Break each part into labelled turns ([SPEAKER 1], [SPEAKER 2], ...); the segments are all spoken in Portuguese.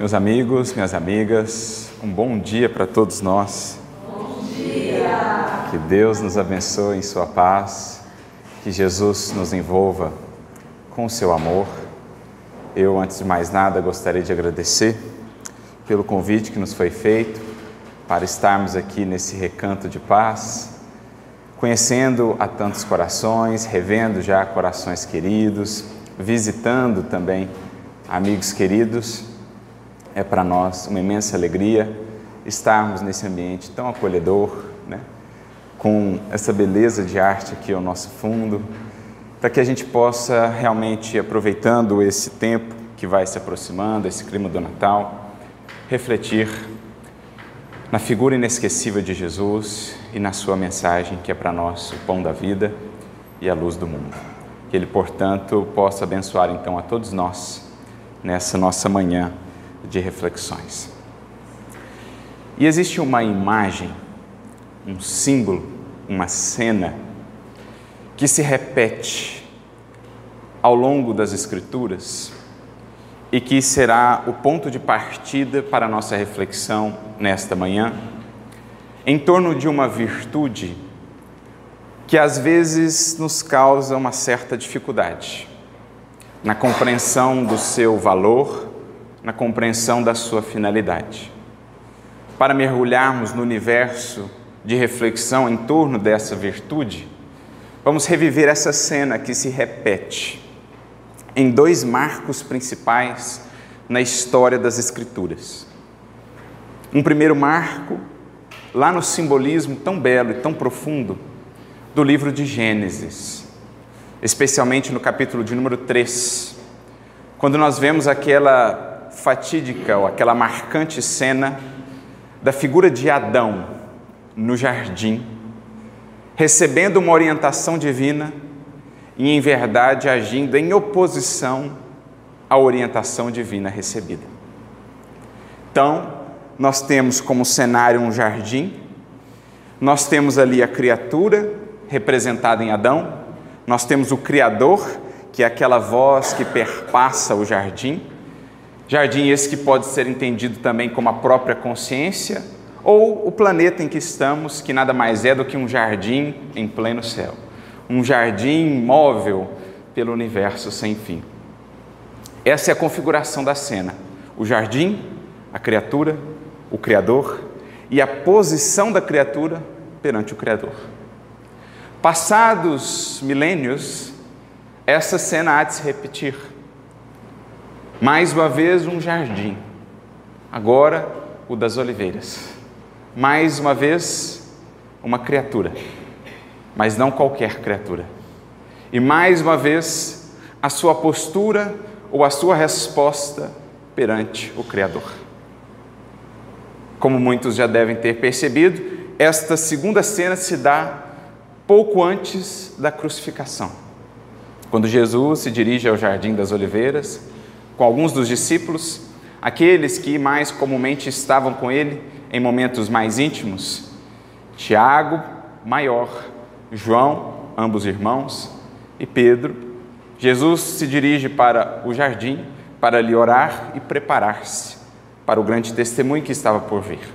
[SPEAKER 1] Meus amigos, minhas amigas, um bom dia para todos nós.
[SPEAKER 2] Bom dia!
[SPEAKER 1] Que Deus nos abençoe em Sua paz, que Jesus nos envolva com o seu amor. Eu, antes de mais nada, gostaria de agradecer pelo convite que nos foi feito para estarmos aqui nesse recanto de paz, conhecendo a tantos corações, revendo já corações queridos, visitando também amigos queridos. É para nós uma imensa alegria estarmos nesse ambiente tão acolhedor, né? com essa beleza de arte aqui ao nosso fundo, para que a gente possa realmente, aproveitando esse tempo que vai se aproximando, esse clima do Natal, refletir na figura inesquecível de Jesus e na sua mensagem, que é para nós o pão da vida e a luz do mundo. Que Ele, portanto, possa abençoar então a todos nós nessa nossa manhã de reflexões. E existe uma imagem, um símbolo, uma cena que se repete ao longo das Escrituras e que será o ponto de partida para a nossa reflexão nesta manhã, em torno de uma virtude que às vezes nos causa uma certa dificuldade na compreensão do seu valor, na compreensão da sua finalidade. Para mergulharmos no universo de reflexão em torno dessa virtude, vamos reviver essa cena que se repete em dois marcos principais na história das Escrituras. Um primeiro marco, lá no simbolismo tão belo e tão profundo do livro de Gênesis, especialmente no capítulo de número 3, quando nós vemos aquela fatídica ou aquela marcante cena da figura de Adão no jardim, recebendo uma orientação divina e, em verdade, agindo em oposição à orientação divina recebida. Então, nós temos como cenário um jardim, nós temos ali a criatura representada em Adão, nós temos o Criador, que é aquela voz que perpassa o jardim, jardim esse que pode ser entendido também como a própria consciência, ou o planeta em que estamos, que nada mais é do que um jardim em pleno céu um jardim móvel pelo universo sem fim. Essa é a configuração da cena: o jardim, a criatura, o Criador e a posição da criatura perante o Criador. Passados milênios, essa cena há de se repetir. Mais uma vez, um jardim, agora o das oliveiras. Mais uma vez, uma criatura mas não qualquer criatura. E mais uma vez, a sua postura ou a sua resposta perante o Criador. Como muitos já devem ter percebido, esta segunda cena se dá pouco antes da crucificação. Quando Jesus se dirige ao Jardim das Oliveiras, com alguns dos discípulos, aqueles que mais comumente estavam com ele em momentos mais íntimos, Tiago, maior, João, ambos irmãos, e Pedro, Jesus se dirige para o jardim para lhe orar e preparar-se para o grande testemunho que estava por vir.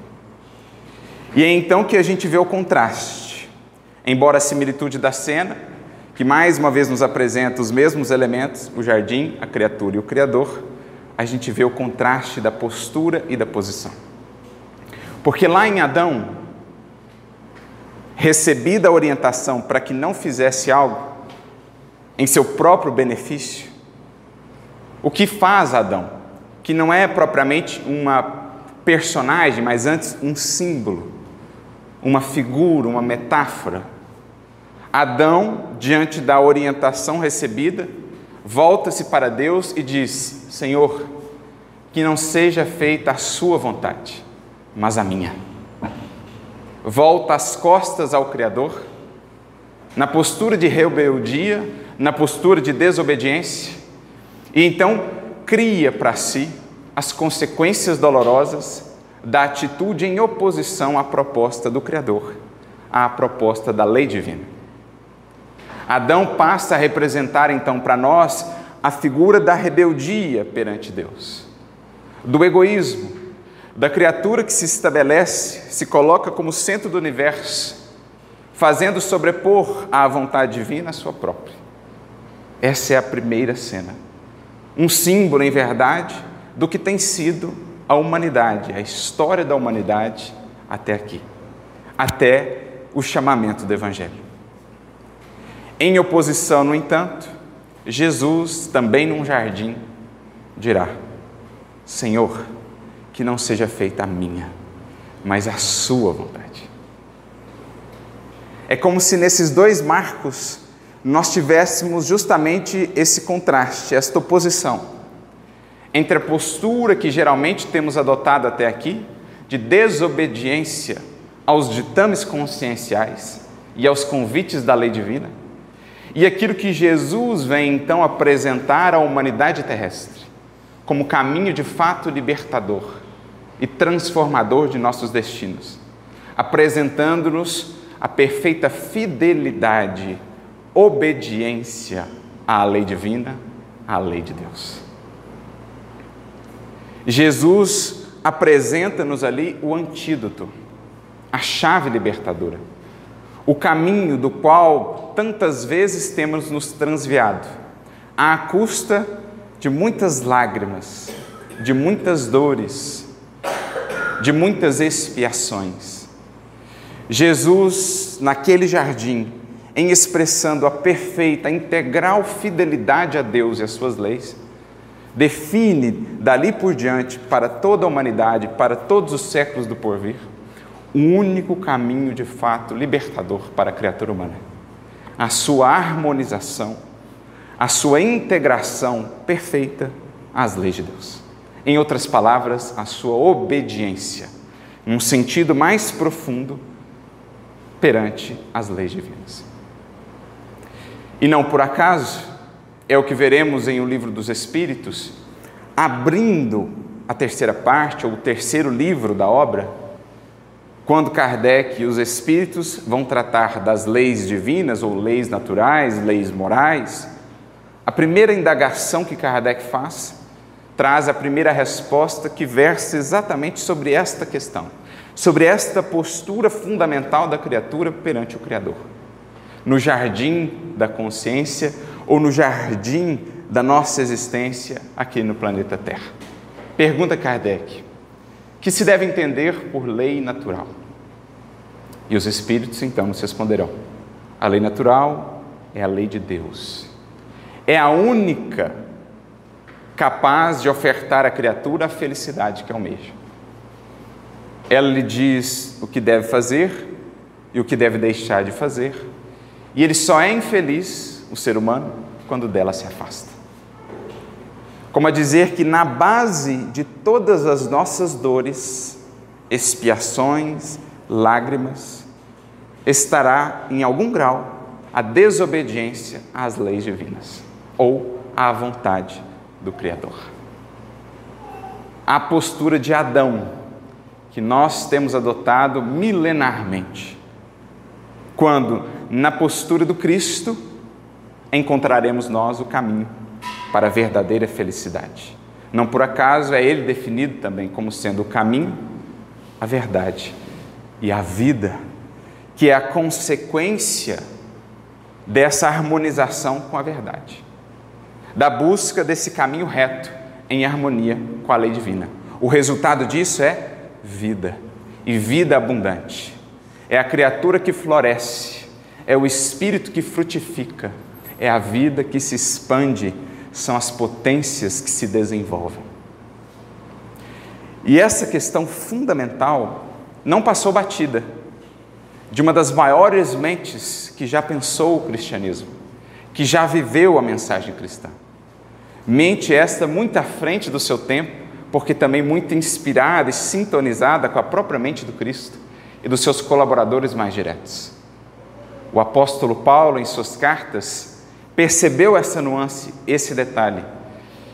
[SPEAKER 1] E é então que a gente vê o contraste. Embora a similitude da cena, que mais uma vez nos apresenta os mesmos elementos, o jardim, a criatura e o Criador, a gente vê o contraste da postura e da posição. Porque lá em Adão, recebida a orientação para que não fizesse algo em seu próprio benefício, o que faz Adão? Que não é propriamente uma personagem, mas antes um símbolo, uma figura, uma metáfora. Adão, diante da orientação recebida, volta-se para Deus e diz: Senhor, que não seja feita a sua vontade, mas a minha volta as costas ao Criador, na postura de rebeldia, na postura de desobediência, e então cria para si as consequências dolorosas da atitude em oposição à proposta do Criador, à proposta da lei divina. Adão passa a representar então para nós a figura da rebeldia perante Deus. do egoísmo, da criatura que se estabelece, se coloca como centro do universo, fazendo sobrepor à vontade divina a sua própria. Essa é a primeira cena. Um símbolo, em verdade, do que tem sido a humanidade, a história da humanidade até aqui, até o chamamento do Evangelho. Em oposição, no entanto, Jesus, também num jardim, dirá: Senhor, que não seja feita a minha, mas a Sua vontade. É como se nesses dois marcos nós tivéssemos justamente esse contraste, esta oposição entre a postura que geralmente temos adotado até aqui, de desobediência aos ditames conscienciais e aos convites da lei divina, e aquilo que Jesus vem então apresentar à humanidade terrestre como caminho de fato libertador e transformador de nossos destinos, apresentando-nos a perfeita fidelidade, obediência à lei divina, à lei de Deus. Jesus apresenta-nos ali o antídoto, a chave libertadora o caminho do qual tantas vezes temos nos transviado, à custa de muitas lágrimas, de muitas dores, de muitas expiações. Jesus, naquele jardim, em expressando a perfeita, integral fidelidade a Deus e às suas leis, define dali por diante para toda a humanidade, para todos os séculos do porvir, o único caminho de fato libertador para a criatura humana. A sua harmonização, a sua integração perfeita às leis de Deus. Em outras palavras, a sua obediência, num sentido mais profundo, perante as leis divinas. E não por acaso, é o que veremos em O Livro dos Espíritos, abrindo a terceira parte, ou o terceiro livro da obra, quando Kardec e os espíritos vão tratar das leis divinas ou leis naturais, leis morais, a primeira indagação que Kardec faz traz a primeira resposta que versa exatamente sobre esta questão, sobre esta postura fundamental da criatura perante o Criador. No jardim da consciência ou no jardim da nossa existência aqui no planeta Terra. Pergunta Kardec: que se deve entender por lei natural. E os espíritos então nos responderão: a lei natural é a lei de Deus. É a única capaz de ofertar à criatura a felicidade que almeja. Ela lhe diz o que deve fazer e o que deve deixar de fazer, e ele só é infeliz, o ser humano, quando dela se afasta como a dizer que na base de todas as nossas dores, expiações, lágrimas, estará em algum grau a desobediência às leis divinas ou à vontade do Criador. A postura de Adão que nós temos adotado milenarmente, quando na postura do Cristo encontraremos nós o caminho para a verdadeira felicidade. Não por acaso é ele definido também como sendo o caminho, a verdade e a vida, que é a consequência dessa harmonização com a verdade, da busca desse caminho reto em harmonia com a lei divina. O resultado disso é vida e vida abundante. É a criatura que floresce, é o espírito que frutifica, é a vida que se expande são as potências que se desenvolvem. E essa questão fundamental não passou batida de uma das maiores mentes que já pensou o cristianismo, que já viveu a mensagem cristã. Mente esta muito à frente do seu tempo, porque também muito inspirada e sintonizada com a própria mente do Cristo e dos seus colaboradores mais diretos. O apóstolo Paulo, em suas cartas, percebeu essa nuance, esse detalhe.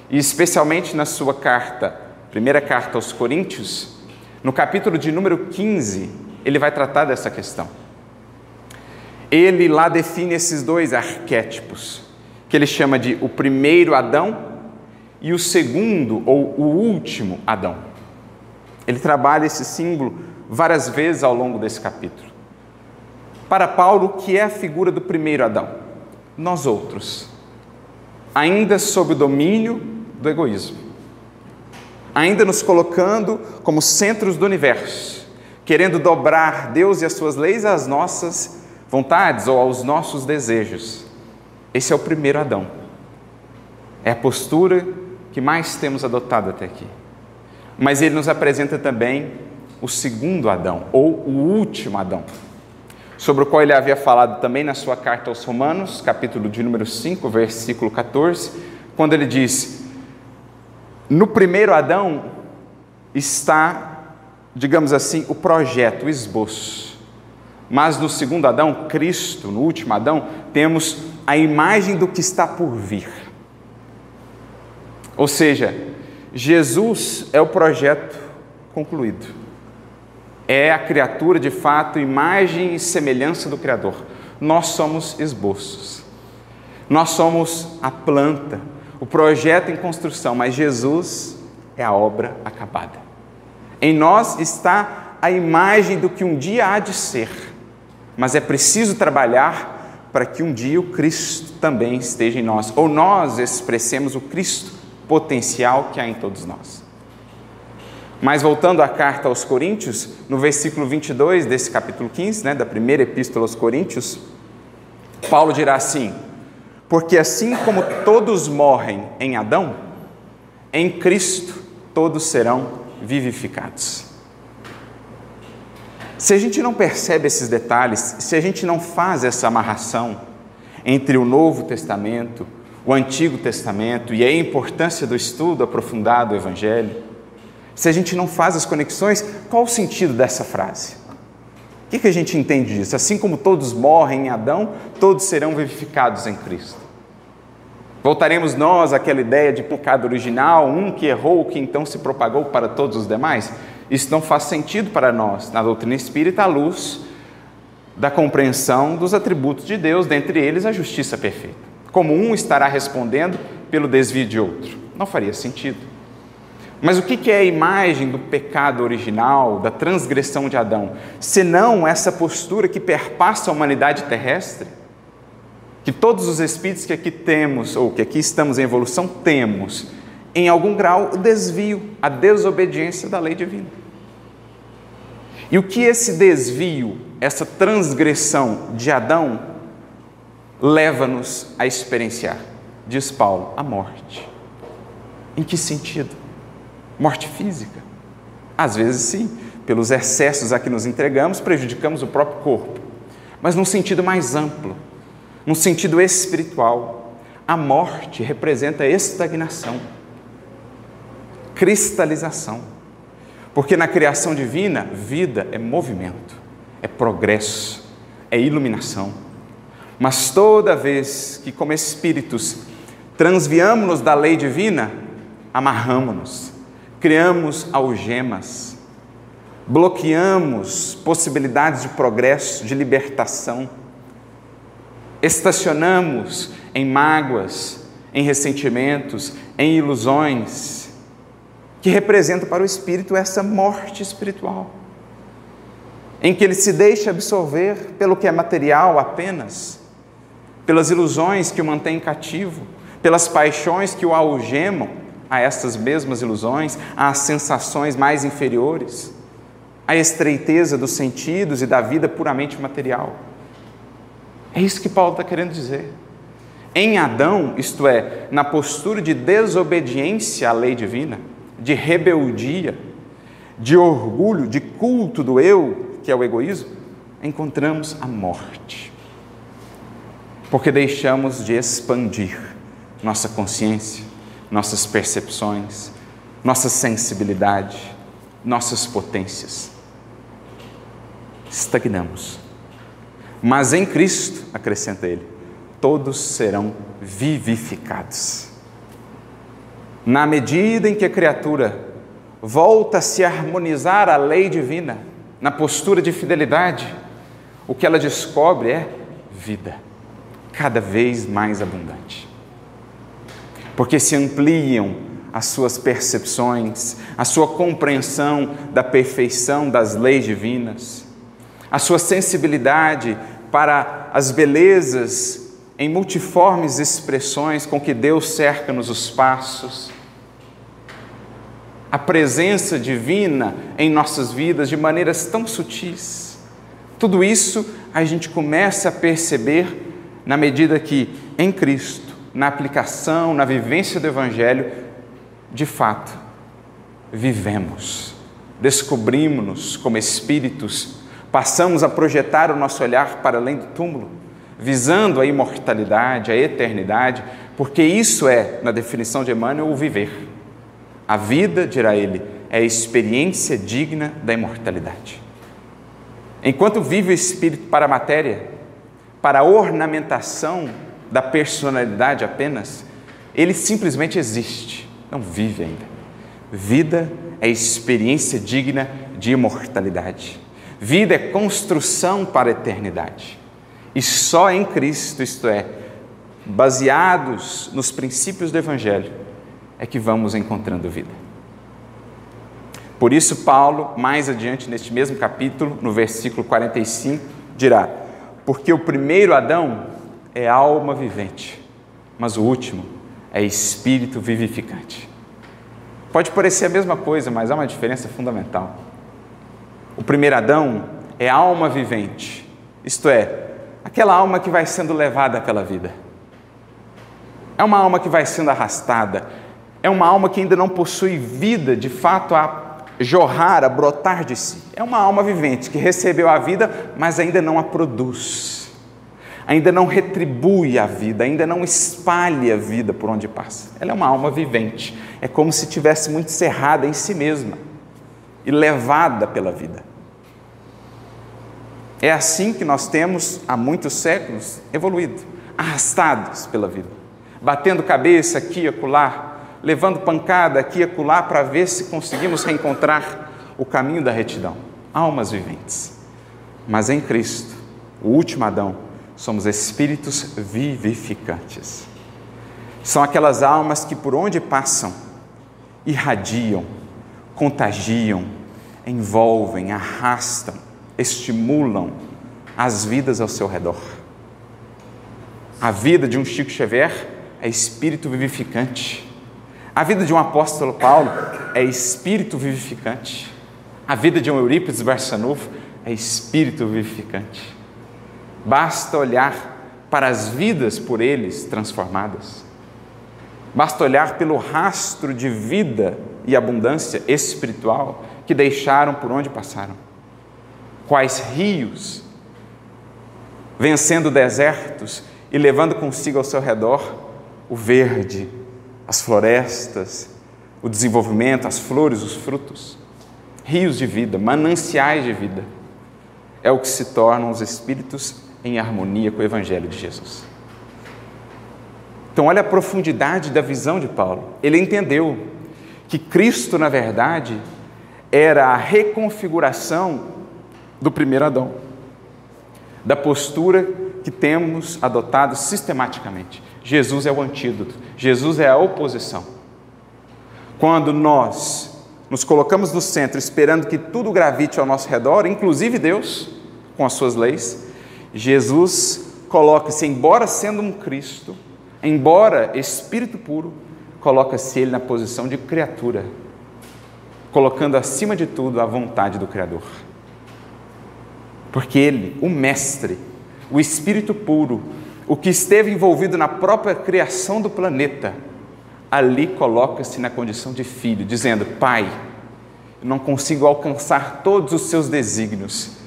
[SPEAKER 1] E especialmente na sua carta, primeira carta aos Coríntios, no capítulo de número 15, ele vai tratar dessa questão. Ele lá define esses dois arquétipos, que ele chama de o primeiro Adão e o segundo ou o último Adão. Ele trabalha esse símbolo várias vezes ao longo desse capítulo. Para Paulo, o que é a figura do primeiro Adão? Nós outros, ainda sob o domínio do egoísmo, ainda nos colocando como centros do universo, querendo dobrar Deus e as suas leis às nossas vontades ou aos nossos desejos. Esse é o primeiro Adão. É a postura que mais temos adotado até aqui. Mas ele nos apresenta também o segundo Adão, ou o último Adão, sobre o qual ele havia falado também na sua carta aos Romanos, capítulo de número 5, versículo 14, quando ele diz: No primeiro Adão está, digamos assim, o projeto, o esboço. Mas no segundo Adão, Cristo, no último Adão, temos a imagem do que está por vir. Ou seja, Jesus é o projeto concluído. É a criatura de fato, imagem e semelhança do Criador. Nós somos esboços. Nós somos a planta, o projeto em construção, mas Jesus é a obra acabada. Em nós está a imagem do que um dia há de ser, mas é preciso trabalhar para que um dia o Cristo também esteja em nós, ou nós expressemos o Cristo potencial que há em todos nós. Mas voltando à carta aos Coríntios, no versículo 22 desse capítulo 15, né, da primeira epístola aos Coríntios, Paulo dirá assim: Porque assim como todos morrem em Adão, em Cristo todos serão vivificados. Se a gente não percebe esses detalhes, se a gente não faz essa amarração entre o Novo Testamento o Antigo Testamento e a importância do estudo aprofundado do Evangelho, se a gente não faz as conexões, qual o sentido dessa frase? O que, a gente entende disso? Assim como todos morrem em Adão, todos serão vivificados em Cristo. Voltaremos nós àquela ideia de pecado original, um que errou, que então se propagou para todos os demais? Isso não faz sentido para nós, na doutrina espírita, à luz da compreensão dos atributos de Deus, dentre eles a justiça perfeita como um estará respondendo pelo desvio de outro. Não faria sentido. Mas o que é a imagem do pecado original, da transgressão de Adão? Senão essa postura que perpassa a humanidade terrestre? Que todos os espíritos que aqui temos, ou que aqui estamos em evolução, temos, em algum grau, o desvio, a desobediência da lei divina. E o que esse desvio, essa transgressão de Adão leva-nos a experienciar, diz Paulo, a morte. Em que sentido? Morte física? Às vezes, sim, pelos excessos a que nos entregamos, prejudicamos o próprio corpo, mas num sentido mais amplo, num sentido espiritual. A morte representa estagnação, cristalização, porque na criação divina, vida é movimento, é progresso, é iluminação. Mas toda vez que, como espíritos, transviamos-nos da lei divina, amarramos-nos, criamos algemas, bloqueamos possibilidades de progresso, de libertação, estacionamos em mágoas, em ressentimentos, em ilusões, que representam para o espírito essa morte espiritual, em que ele se deixa absorver pelo que é material apenas pelas ilusões que o mantêm cativo, pelas paixões que o algemam a estas mesmas ilusões, às sensações mais inferiores, à estreiteza dos sentidos e da vida puramente material. É isso que Paulo está querendo dizer. Em Adão, isto é, na postura de desobediência à lei divina, de rebeldia, de orgulho, de culto do eu, que é o egoísmo, encontramos a morte porque deixamos de expandir nossa consciência, nossas percepções, nossa sensibilidade, nossas potências. Estagnamos. Mas em Cristo, acrescenta ele, todos serão vivificados. Na medida em que a criatura volta a se harmonizar à lei divina, na postura de fidelidade, o que ela descobre é vida cada vez mais abundante. Porque se ampliam as suas percepções, a sua compreensão da perfeição das leis divinas, a sua sensibilidade para as belezas em multiformes expressões com que Deus cerca-nos os passos, a presença divina em nossas vidas de maneiras tão sutis. Tudo isso a gente começa a perceber na medida que, em Cristo, na aplicação, na vivência do Evangelho, de fato, vivemos, descobrimos-nos como espíritos, passamos a projetar o nosso olhar para além do túmulo, visando a imortalidade, a eternidade, porque isso é, na definição de Emmanuel, o viver. A vida, dirá ele, é a experiência digna da imortalidade. Enquanto vive o espírito para a matéria, para a ornamentação da personalidade apenas, ele simplesmente existe, não vive ainda. Vida é experiência digna de imortalidade. Vida é construção para a eternidade. E só em Cristo, isto é, baseados nos princípios do Evangelho, é que vamos encontrando vida. Por isso, Paulo, mais adiante neste mesmo capítulo, no versículo 45, dirá: Porque o primeiro Adão é alma vivente, mas o último é espírito vivificante. Pode parecer a mesma coisa, mas há uma diferença fundamental. O primeiro Adão é alma vivente, isto é, aquela alma que vai sendo levada pela vida. É uma alma que vai sendo arrastada, é uma alma que ainda não possui vida de fato a jorrar, a brotar de si. É uma alma vivente que recebeu a vida, mas ainda não a produz. Ainda não retribui a vida, ainda não espalha a vida por onde passa. Ela é uma alma vivente. É como se tivesse muito cerrada em si mesma e levada pela vida. É assim que nós temos há muitos séculos evoluído, arrastados pela vida, batendo cabeça aqui e acolá, levando pancada aqui e acolá para ver se conseguimos reencontrar o caminho da retidão. Almas viventes. Mas em Cristo, o último Adão, somos espíritos vivificantes. São aquelas almas que por onde passam, irradiam, contagiam, envolvem, arrastam, estimulam as vidas ao seu redor. A vida de um Chico Xavier é espírito vivificante. A vida de um apóstolo Paulo é espírito vivificante. A vida de um Eurípides Barçanufo é espírito vivificante. Basta olhar para as vidas por eles transformadas. Basta olhar pelo rastro de vida e abundância espiritual que deixaram por onde passaram. Quais rios, vencendo desertos e levando consigo ao seu redor o verde, as florestas, o desenvolvimento, as flores, os frutos, rios de vida, mananciais de vida. É o que se tornam os espíritos em harmonia com o Evangelho de Jesus. Então, olha a profundidade da visão de Paulo. Ele entendeu que Cristo, na verdade, era a reconfiguração do primeiro Adão, da postura que temos adotado sistematicamente. Jesus é o antídoto, Jesus é a oposição. Quando nós nos colocamos no centro, esperando que tudo gravite ao nosso redor, inclusive Deus, com as suas leis, Jesus coloca-se, embora sendo um Cristo, embora espírito puro, coloca-se ele na posição de criatura, colocando acima de tudo a vontade do Criador. Porque ele, o Mestre, o Espírito puro, o que esteve envolvido na própria criação do planeta, ali coloca-se na condição de filho, dizendo: Pai, não consigo alcançar todos os seus desígnios,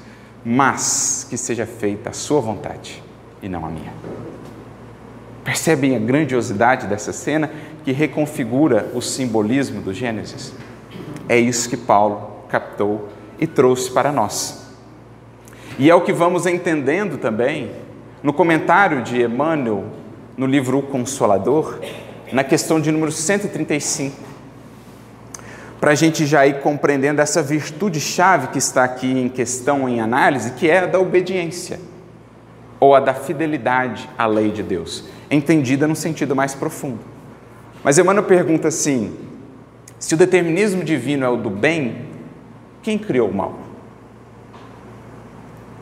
[SPEAKER 1] mas que seja feita a Sua vontade e não a minha. Percebem a grandiosidade dessa cena que reconfigura o simbolismo do Gênesis? É isso que Paulo captou e trouxe para nós. E é o que vamos entendendo também no comentário de Emmanuel, no livro O Consolador, na questão de número 135, para a gente já ir compreendendo essa virtude-chave que está aqui em questão, em análise, que é a da obediência, ou a da fidelidade à lei de Deus, entendida no sentido mais profundo. Mas Emmanuel pergunta assim: Se o determinismo divino é o do bem, quem criou o mal?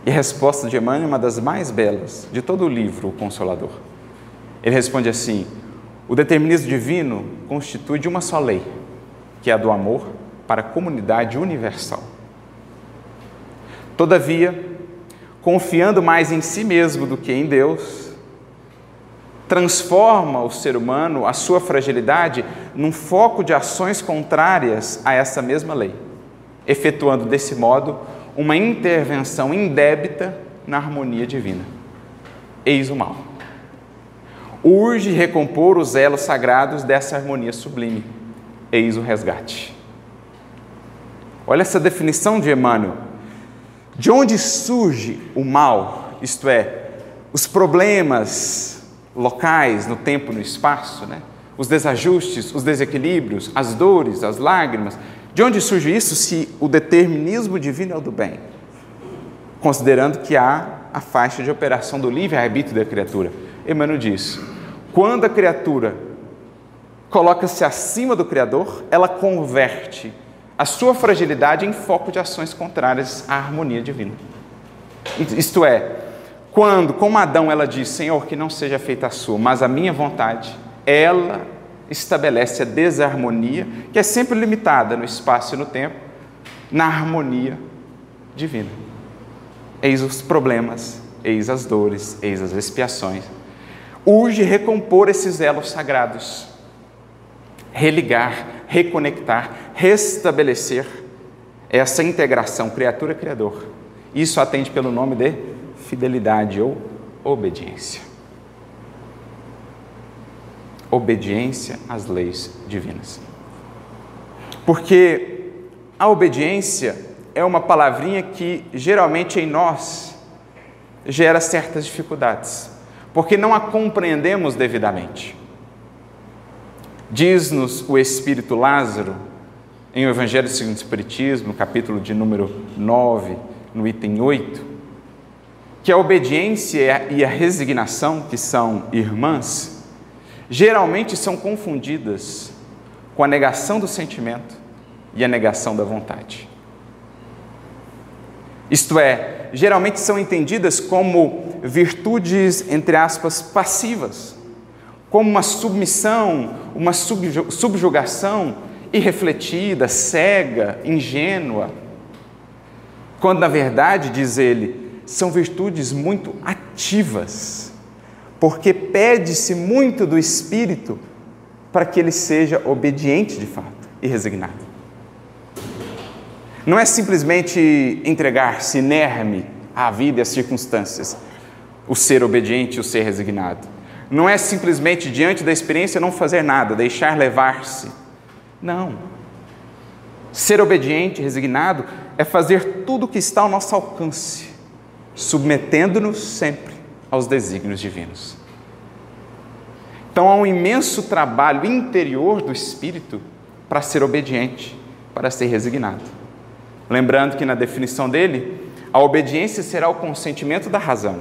[SPEAKER 1] E a resposta de Emmanuel é uma das mais belas de todo o livro, O Consolador. Ele responde assim: o determinismo divino constitui de uma só lei, que é a do amor para a comunidade universal. Todavia, confiando mais em si mesmo do que em Deus, transforma o ser humano, a sua fragilidade, num foco de ações contrárias a essa mesma lei, efetuando desse modo uma intervenção indébita na harmonia divina. Eis o mal. Urge recompor os elos sagrados dessa harmonia sublime. Eis o resgate. Olha essa definição de Emmanuel. De onde surge o mal, isto é, os problemas locais no tempo e no espaço, né? os desajustes, os desequilíbrios, as dores, as lágrimas. De onde surge isso se o determinismo divino é o do bem? Considerando que há a faixa de operação do livre-arbítrio da criatura. Emmanuel diz: quando a criatura coloca-se acima do Criador, ela converte a sua fragilidade em foco de ações contrárias à harmonia divina. Isto é, quando, como Adão, ela diz: Senhor, que não seja feita a sua, mas a minha vontade, ela estabelece a desarmonia, que é sempre limitada no espaço e no tempo, na harmonia divina. Eis os problemas, eis as dores, eis as expiações. Urge recompor esses elos sagrados, religar, reconectar, restabelecer essa integração criatura-criador. Isso atende pelo nome de fidelidade ou obediência. Obediência às leis divinas. Porque a obediência é uma palavrinha que geralmente em nós gera certas dificuldades, porque não a compreendemos devidamente. Diz-nos o Espírito Lázaro, em o Evangelho segundo o Espiritismo, capítulo de número 9, no item 8, que a obediência e a resignação, que são irmãs, geralmente são confundidas com a negação do sentimento e a negação da vontade. Isto é, geralmente são entendidas como virtudes, entre aspas, passivas, como uma submissão, uma subjugação irrefletida, cega, ingênua, quando na verdade, diz ele, são virtudes muito ativas, porque pede-se muito do espírito para que ele seja obediente de fato e resignado. Não é simplesmente entregar-se inerme à vida e às circunstâncias, o ser obediente e o ser resignado. Não é simplesmente diante da experiência não fazer nada, deixar levar-se. Não. Ser obediente, resignado, é fazer tudo o que está ao nosso alcance, submetendo-nos sempre aos desígnios divinos. Então há um imenso trabalho interior do espírito para ser obediente, para ser resignado. Lembrando que na definição dele, a obediência será o consentimento da razão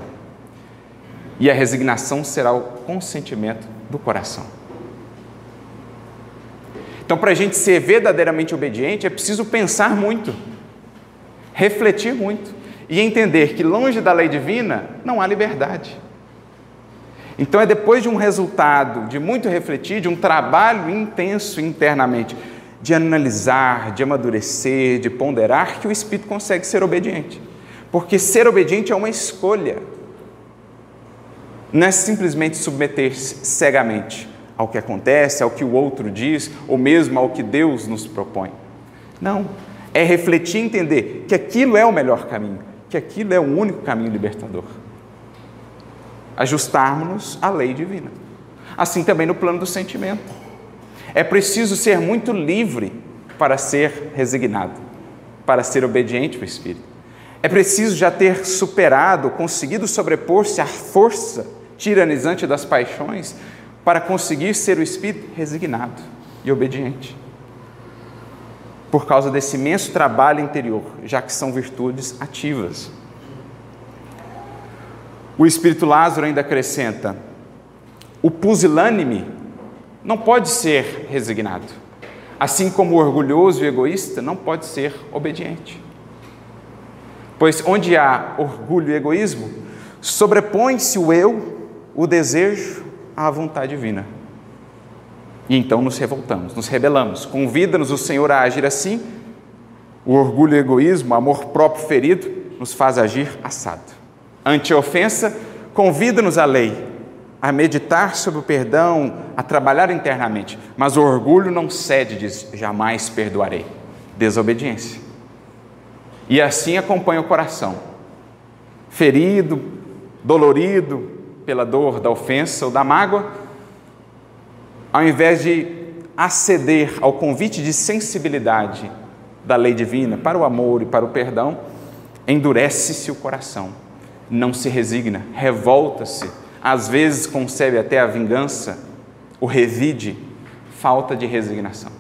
[SPEAKER 1] e a resignação será o consentimento do coração. Então, para a gente ser verdadeiramente obediente, é preciso pensar muito, refletir muito e entender que longe da lei divina não há liberdade. Então, é depois de um resultado, de muito refletir, de um trabalho intenso internamente, de analisar, de amadurecer, de ponderar, que o espírito consegue ser obediente. Porque ser obediente é uma escolha não é simplesmente submeter-se cegamente ao que acontece, ao que o outro diz, ou mesmo ao que Deus nos propõe. Não. É refletir e entender que aquilo é o melhor caminho, que aquilo é o único caminho libertador. Ajustarmos-nos à lei divina. Assim também no plano do sentimento. É preciso ser muito livre para ser resignado, para ser obediente ao Espírito. É preciso já ter superado, conseguido sobrepor-se à força tiranizante das paixões para conseguir ser o espírito resignado e obediente. Por causa desse imenso trabalho interior, já que são virtudes ativas. O espírito Lázaro ainda acrescenta: o pusilânime não pode ser resignado. assim como o orgulhoso e egoísta não pode ser obediente. Pois onde há orgulho e egoísmo, sobrepõe-se o eu, o desejo, à vontade divina. E então nos revoltamos, nos rebelamos. Convida-nos o Senhor a agir assim. O orgulho e o egoísmo, o amor próprio ferido, nos faz agir assado. Ante a ofensa, convida-nos a lei, a meditar sobre o perdão, a trabalhar internamente. Mas o orgulho não cede, diz: jamais perdoarei. Desobediência. E assim acompanha o coração, ferido, dolorido pela dor da ofensa ou da mágoa, ao invés de aceder ao convite de sensibilidade da lei divina para o amor e para o perdão, endurece-se o coração, não se resigna, revolta-se às vezes concebe até a vingança, o revide, falta de resignação.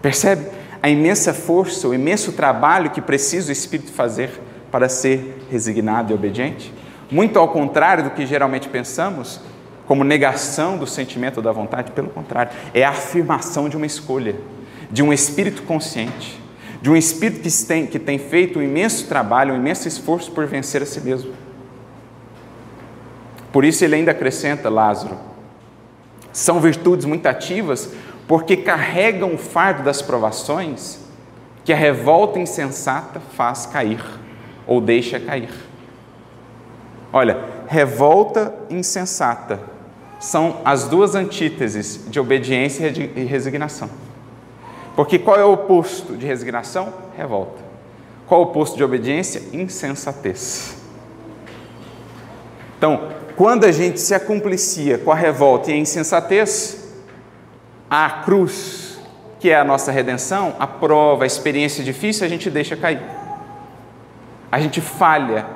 [SPEAKER 1] Percebe a imensa força, o imenso trabalho que precisa o Espírito fazer para ser resignado e obediente? Muito ao contrário do que geralmente pensamos, como negação do sentimento da vontade, pelo contrário, é a afirmação de uma escolha, de um espírito consciente, de um espírito que tem, que tem feito um imenso trabalho, um imenso esforço por vencer a si mesmo. Por isso ele ainda acrescenta Lázaro. São virtudes muito ativas porque carregam o fardo das provações que a revolta insensata faz cair ou deixa cair. Olha, revolta insensata são as duas antíteses de obediência e resignação. Porque qual é o oposto de resignação? Revolta. Qual é o oposto de obediência? Insensatez. Então, quando a gente se acumplicia com a revolta e a insensatez, a cruz, que é a nossa redenção, a prova, a experiência difícil, a gente deixa cair. A gente falha,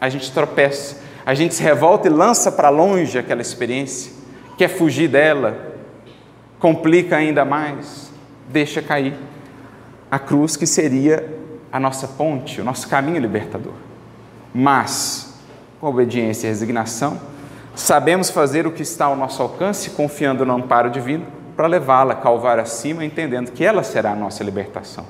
[SPEAKER 1] a gente tropeça, a gente se revolta e lança para longe aquela experiência, quer fugir dela, complica ainda mais, deixa cair. A cruz que seria a nossa ponte, o nosso caminho libertador. Mas, com obediência e resignação, sabemos fazer o que está ao nosso alcance, confiando no amparo divino, para levá-la calvar acima, entendendo que ela será a nossa libertação.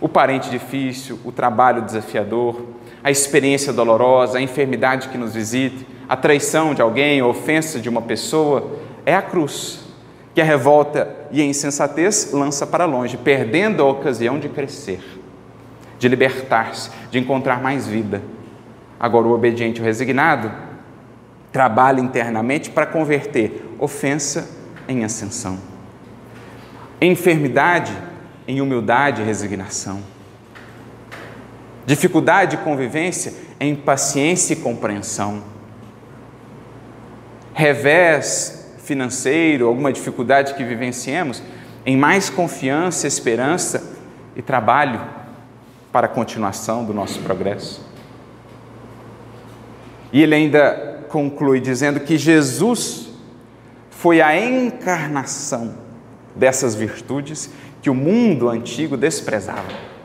[SPEAKER 1] O parente difícil, o trabalho desafiador, a experiência dolorosa, a enfermidade que nos visite, a traição de alguém, a ofensa de uma pessoa, é a cruz que a revolta e a insensatez lança para longe, perdendo a ocasião de crescer, de libertar-se, de encontrar mais vida. Agora, o obediente, o resignado, trabalha internamente para converter ofensa em ascensão, enfermidade em humildade e resignação, dificuldade de convivência em paciência e compreensão, revés financeiro, alguma dificuldade que vivenciemos, em mais confiança, esperança e trabalho para a continuação do nosso progresso. E ele ainda conclui dizendo que Jesus foi a encarnação dessas virtudes que o mundo antigo desprezava.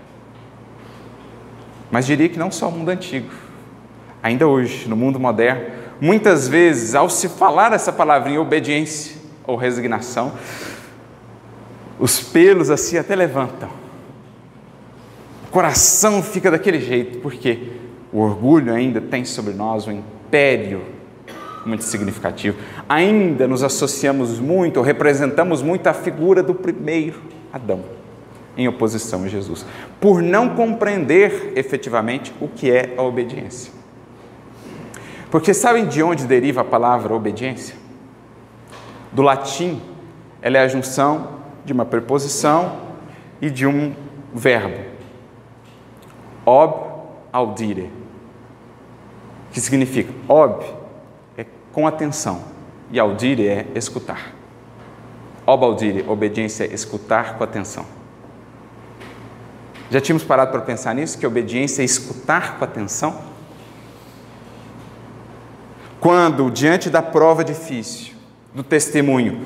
[SPEAKER 1] Mas diria que não só o mundo antigo, ainda hoje, no mundo moderno, muitas vezes, ao se falar essa palavrinha obediência ou resignação, os pelos assim até levantam. O coração fica daquele jeito, porque o orgulho ainda tem sobre nós um império muito significativo. Ainda nos associamos muito, ou representamos muito a figura do primeiro Adão, em oposição a Jesus, por não compreender efetivamente o que é a obediência. Porque sabem de onde deriva a palavra obediência? Do latim, ela é a junção de uma preposição e de um verbo. Ob audire que significa ob é com atenção e audire é escutar. Ob audire, obediência é escutar com atenção. Já tínhamos parado para pensar nisso, que obediência é escutar com atenção? Quando, diante da prova difícil, do testemunho,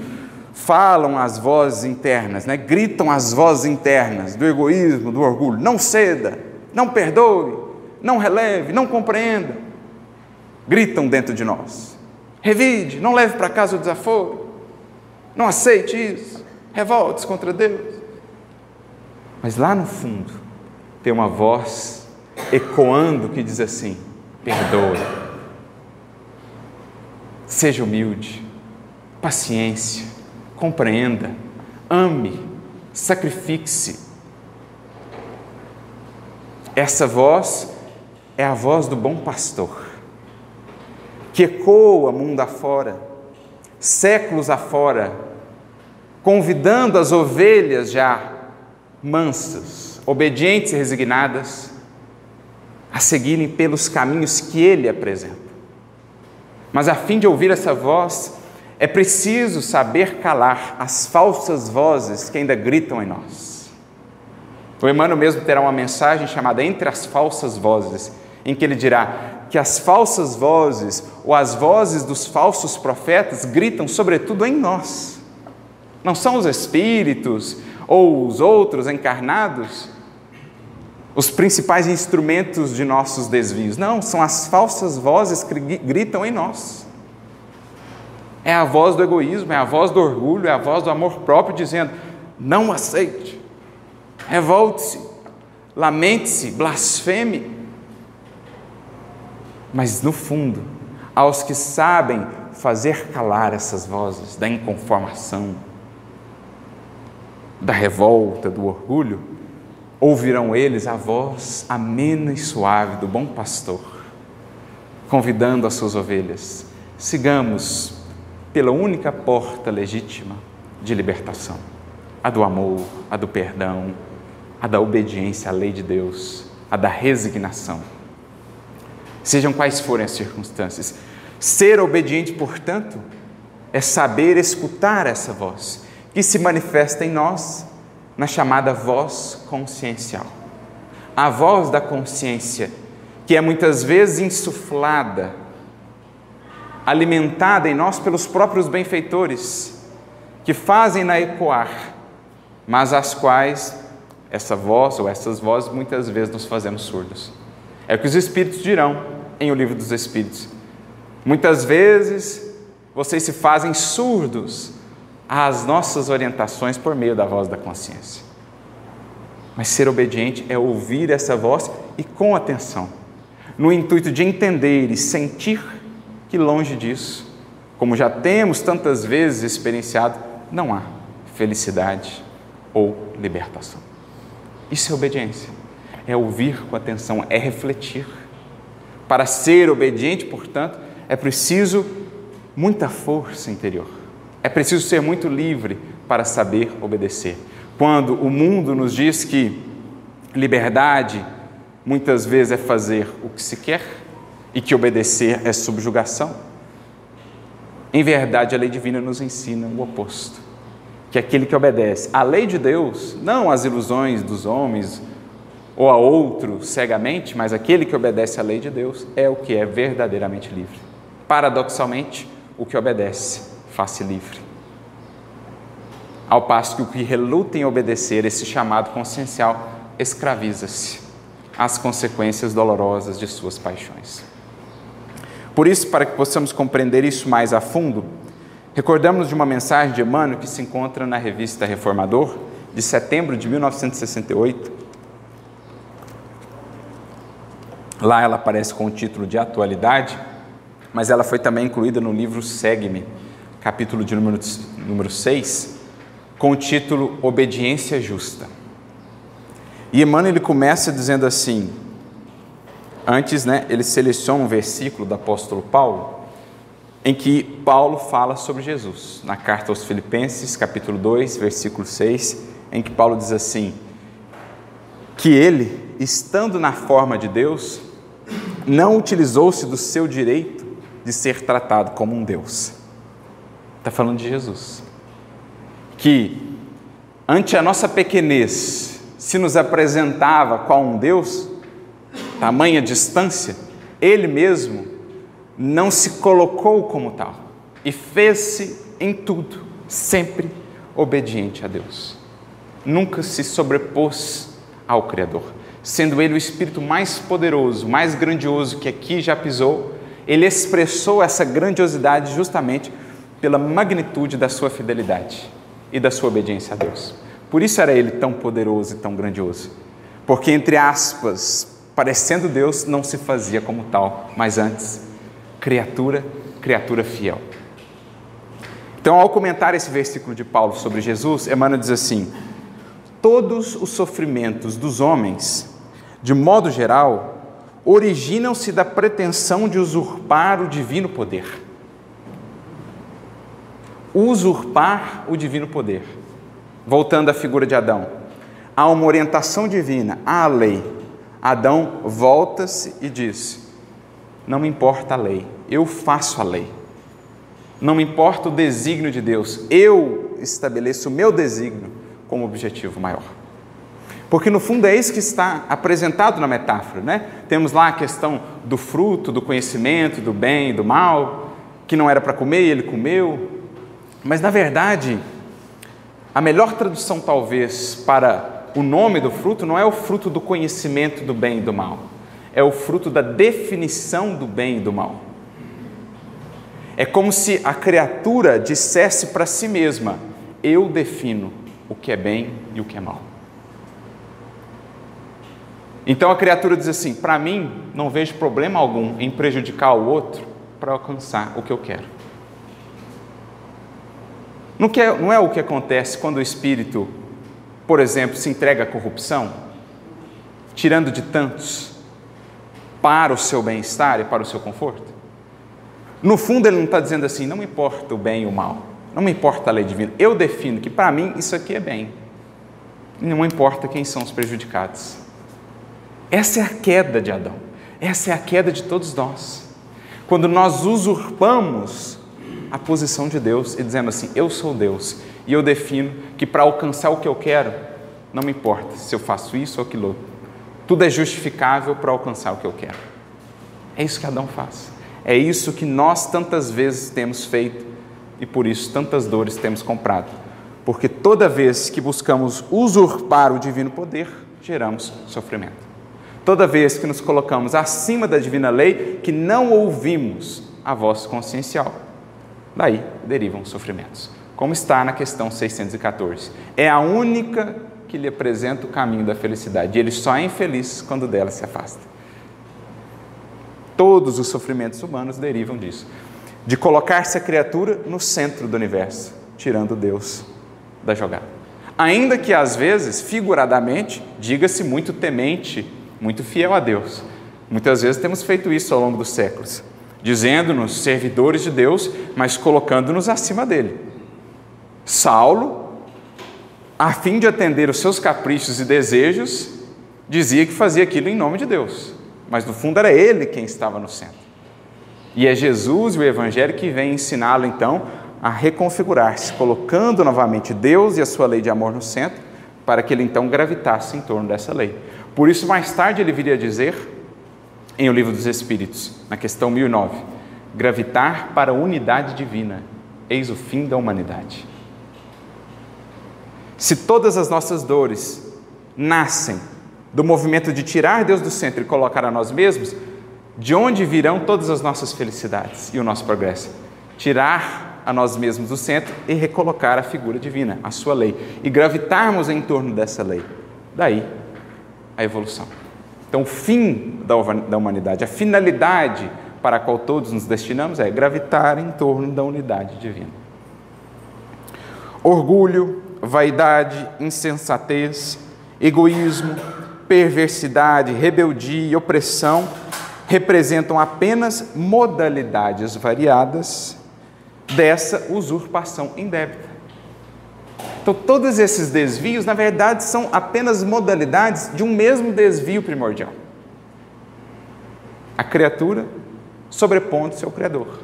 [SPEAKER 1] falam as vozes internas, né? gritam as vozes internas do egoísmo, do orgulho, não ceda, não perdoe, não releve, não compreenda gritam dentro de nós. Revide, não leve para casa o desaforo, não aceite isso, revolte-se contra Deus. Mas lá no fundo tem uma voz ecoando que diz assim: perdoe, seja humilde, paciência, compreenda, ame, sacrifique-se. Essa voz é a voz do bom pastor, que ecoa mundo afora, séculos afora, convidando as ovelhas já mansas, obedientes e resignadas, a seguirem pelos caminhos que ele apresenta. Mas a fim de ouvir essa voz, é preciso saber calar as falsas vozes que ainda gritam em nós. O Emmanuel mesmo terá uma mensagem chamada Entre as Falsas Vozes, em que ele dirá que as falsas vozes ou as vozes dos falsos profetas gritam sobretudo em nós. Não são os espíritos ou os outros encarnados os principais instrumentos de nossos desvios. Não, são as falsas vozes que gritam em nós. É a voz do egoísmo, é a voz do orgulho, é a voz do amor próprio dizendo: não aceite, revolte-se, lamente-se, blasfeme. Mas no fundo, aos que sabem fazer calar essas vozes da inconformação, da revolta, do orgulho, ouvirão eles a voz amena e suave do bom pastor, convidando as suas ovelhas: sigamos pela única porta legítima de libertação, a do amor, a do perdão, a da obediência à lei de Deus, a da resignação. Sejam quais forem as circunstâncias, ser obediente, portanto, é saber escutar essa voz que se manifesta em nós na chamada voz consciencial. A voz da consciência, que é muitas vezes insuflada, alimentada em nós pelos próprios benfeitores, que fazem-na ecoar, mas às quais essa voz ou essas vozes muitas vezes nos fazemos surdos. É o que os Espíritos dirão em O Livro dos Espíritos. Muitas vezes vocês se fazem surdos às nossas orientações por meio da voz da consciência. Mas ser obediente é ouvir essa voz e com atenção, no intuito de entender e sentir que longe disso, como já temos tantas vezes experienciado, não há felicidade ou libertação. Isso é obediência. É ouvir com atenção, é refletir. Para ser obediente, portanto, é preciso muita força interior é preciso ser muito livre para saber obedecer. Quando o mundo nos diz que liberdade muitas vezes é fazer o que se quer e que obedecer é subjugação, em verdade a lei divina nos ensina o oposto. Que aquele que obedece à lei de Deus, não às ilusões dos homens ou a outro cegamente, mas aquele que obedece à lei de Deus é o que é verdadeiramente livre. Paradoxalmente, o que obedece face livre. Ao passo que o que reluta em obedecer esse chamado consciencial escraviza-se às consequências dolorosas de suas paixões. Por isso, para que possamos compreender isso mais a fundo, recordamos de uma mensagem de Emmanuel que se encontra na revista Reformador, de setembro de 1968. Lá ela aparece com o título de Atualidade, mas ela foi também incluída no livro Segue-me, capítulo de número, número 6, com o título Obediência Justa. E Emmanuel ele começa dizendo assim, antes né, ele seleciona um versículo do apóstolo Paulo, em que Paulo fala sobre Jesus, na carta aos Filipenses, capítulo 2, versículo 6, em que Paulo diz assim: que ele, estando na forma de Deus, não utilizou-se do seu direito de ser tratado como um Deus Está falando de Jesus. Que, ante a nossa pequenez, se nos apresentava qual um Deus, tamanha distância, Ele mesmo não se colocou como tal e fez-se em tudo, sempre obediente a Deus. Nunca se sobrepôs ao Criador. Sendo Ele o Espírito mais poderoso, mais grandioso que aqui já pisou, Ele expressou essa grandiosidade justamente pela magnitude da sua fidelidade. e da sua obediência a Deus. Por isso era ele tão poderoso e tão grandioso. Porque, entre aspas, parecendo Deus, não se fazia como tal, mas antes, criatura, criatura fiel. Então, ao comentar esse versículo de Paulo sobre Jesus, Emmanuel diz assim: Todos os sofrimentos dos homens, de modo geral, originam-se da pretensão de usurpar o divino poder. Usurpar o divino poder. Voltando à figura de Adão, há uma orientação divina, há a lei. Adão volta-se e diz: Não me importa a lei, eu faço a lei. Não me importa o desígnio de Deus, eu estabeleço o meu desígnio como objetivo maior. Porque no fundo é isso que está apresentado na metáfora, né? Temos lá a questão do fruto, do conhecimento, do bem e do mal, que não era para comer e ele comeu. Mas na verdade, a melhor tradução talvez para o nome do fruto não é o fruto do conhecimento do bem e do mal, é o fruto da definição do bem e do mal. É como se a criatura dissesse para si mesma: Eu defino o que é bem e o que é mal. Então a criatura diz assim: Para mim, não vejo problema algum em prejudicar o outro para alcançar o que eu quero. Não, quer, não é o que acontece quando o espírito, por exemplo, se entrega à corrupção, tirando de tantos para o seu bem-estar e para o seu conforto? No fundo, ele não está dizendo assim: não me importa o bem e o mal, não me importa a lei divina, eu defino que para mim isso aqui é bem, não importa quem são os prejudicados. Essa é a queda de Adão, essa é a queda de todos nós. Quando nós usurpamos a posição de Deus e dizendo assim: Eu sou Deus e eu defino que para alcançar o que eu quero, não me importa se eu faço isso ou aquilo tudo é justificável para alcançar o que eu quero. É isso que Adão faz. É isso que nós tantas vezes temos feito e por isso tantas dores temos comprado. Porque toda vez que buscamos usurpar o divino poder, geramos sofrimento. Toda vez que nos colocamos acima da divina lei, que não ouvimos a voz consciencial, daí derivam sofrimentos. Como está na questão 614. É a única que lhe apresenta o caminho da felicidade. E ele só é infeliz quando dela se afasta. Todos os sofrimentos humanos derivam disso de colocar-se a criatura no centro do universo, tirando Deus da jogada. Ainda que às vezes, figuradamente, diga-se muito temente, muito fiel a Deus. Muitas vezes temos feito isso ao longo dos séculos, dizendo-nos servidores de Deus, mas colocando-nos acima dele. Saulo, a fim de atender os seus caprichos e desejos, dizia que fazia aquilo em nome de Deus mas no fundo era ele quem estava no centro. E é Jesus e o Evangelho que vem ensiná-lo então a reconfigurar-se, colocando novamente Deus e a sua lei de amor no centro, para que ele então gravitasse em torno dessa lei. Por isso, mais tarde, ele viria dizer, em O Livro dos Espíritos, na questão 1009, gravitar para a unidade divina, eis o fim da humanidade. Se todas as nossas dores nascem do movimento de tirar Deus do centro e colocar a nós mesmos, de onde virão todas as nossas felicidades e o nosso progresso? Tirar a nós mesmos do centro e recolocar a figura divina, a sua lei, e gravitarmos em torno dessa lei. Daí a evolução. Então, o fim da humanidade, a finalidade para a qual todos nos destinamos é gravitar em torno da unidade divina. Orgulho, vaidade, insensatez, egoísmo, perversidade, rebeldia e opressão representam apenas modalidades variadas dessa usurpação indébita. Então, todos esses desvios, na verdade, são apenas modalidades de um mesmo desvio primordial. A criatura sobrepondo-se ao Criador.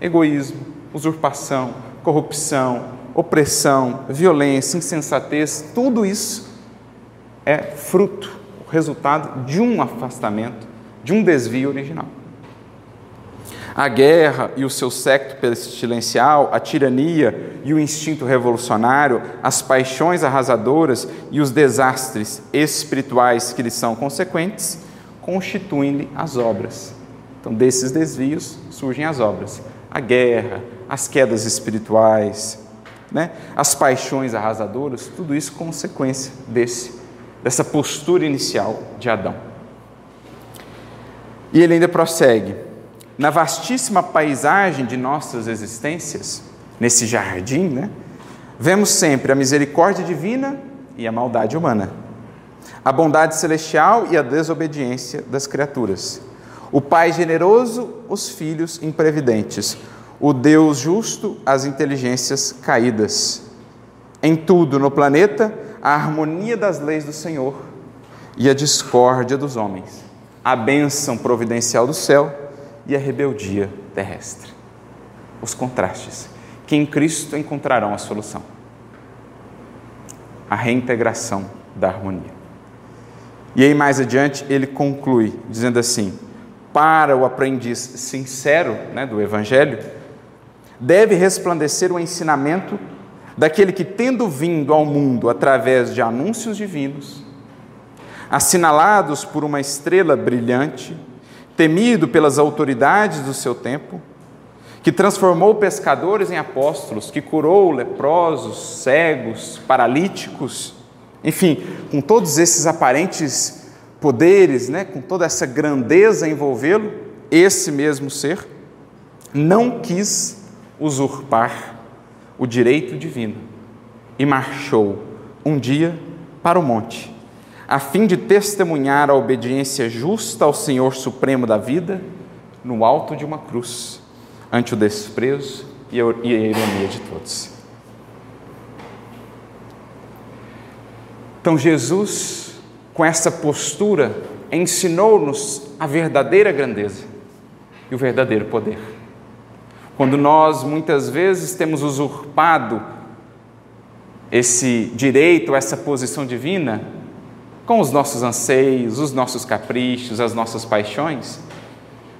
[SPEAKER 1] Egoísmo, usurpação, corrupção, opressão, violência, insensatez, tudo isso é fruto, resultado de um afastamento, de um desvio original. A guerra e o seu secto pestilencial, a tirania e o instinto revolucionário, as paixões arrasadoras e os desastres espirituais que lhes são consequentes, constituem-lhe as obras. Então, desses desvios surgem as obras. A guerra, as quedas espirituais, né? as paixões arrasadoras, tudo isso consequência desse, dessa postura inicial de Adão. E ele ainda prossegue: na vastíssima paisagem de nossas existências, nesse jardim, né, vemos sempre a misericórdia divina e a maldade humana, a bondade celestial e a desobediência das criaturas, o Pai generoso, os filhos imprevidentes, o Deus justo, as inteligências caídas. Em tudo no planeta, a harmonia das leis do Senhor e a discórdia dos homens, a bênção providencial do céu e a rebeldia terrestre. Os contrastes, que em Cristo encontrarão a solução. A reintegração da harmonia. E aí, mais adiante, ele conclui, dizendo assim: para o aprendiz sincero né, do Evangelho, deve resplandecer o ensinamento daquele que, tendo vindo ao mundo através de anúncios divinos, assinalados por uma estrela brilhante, temido pelas autoridades do seu tempo, que transformou pescadores em apóstolos, que curou leprosos, cegos, paralíticos, enfim, com todos esses aparentes poderes, né, com toda essa grandeza envolvê-lo, esse mesmo ser não quis usurpar o direito divino e marchou um dia para o monte, a fim de testemunhar a obediência justa ao Senhor Supremo da vida no alto de uma cruz, ante o desprezo e a ironia de todos. Então, Jesus, com essa postura, ensinou-nos a verdadeira grandeza e o verdadeiro poder. Quando nós muitas vezes temos usurpado esse direito, essa posição divina, com os nossos anseios, os nossos caprichos, as nossas paixões,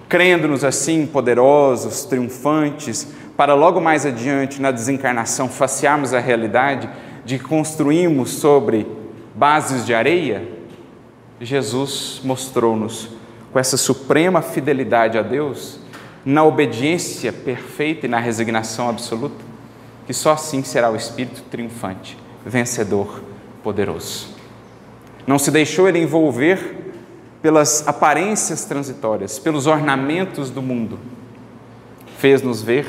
[SPEAKER 1] crendo-nos assim poderosos, triunfantes, para logo mais adiante, na desencarnação, facearmos a realidade de que construímos sobre bases de areia, Jesus mostrou-nos, com essa suprema fidelidade a Deus, na obediência perfeita e na resignação absoluta, que só assim será o espírito triunfante, vencedor, poderoso. Não se deixou ele envolver pelas aparências transitórias, pelos ornamentos do mundo. Fez-nos ver